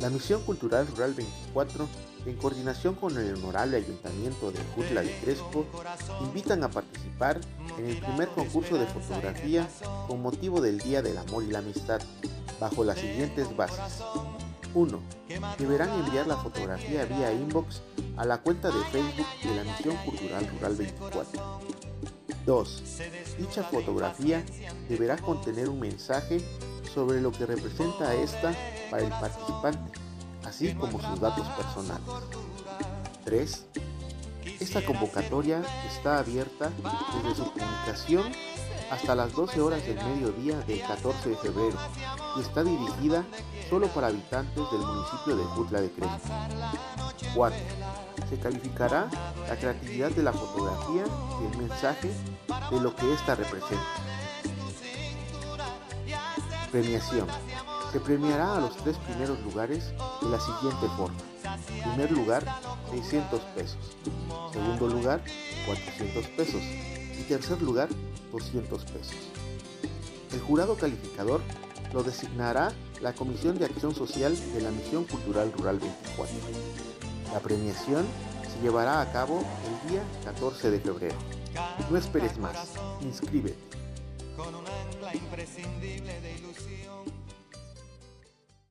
La Misión Cultural Rural 24, en coordinación con el Honorable Ayuntamiento de Jutla de Crespo, invitan a participar en el primer concurso de fotografía con motivo del Día del Amor y la Amistad, bajo las siguientes bases. 1. Deberán enviar la fotografía vía inbox a la cuenta de Facebook de la Misión Cultural Rural 24. 2. Dicha fotografía deberá contener un mensaje sobre lo que representa esta para el participante, así como sus datos personales. 3. Esta convocatoria está abierta desde su publicación hasta las 12 horas del mediodía del 14 de febrero y está dirigida solo para habitantes del municipio de Jutla de Crespo. 4. Se calificará la creatividad de la fotografía y el mensaje de lo que ésta representa. Premiación. Se premiará a los tres primeros lugares de la siguiente forma. Primer lugar, 600 pesos. Segundo lugar, 400 pesos. Y tercer lugar, 200 pesos. El jurado calificador lo designará la Comisión de Acción Social de la Misión Cultural Rural 24. La premiación se llevará a cabo el día 14 de febrero. No esperes más, inscríbete. Con un ancla imprescindible de ilusión.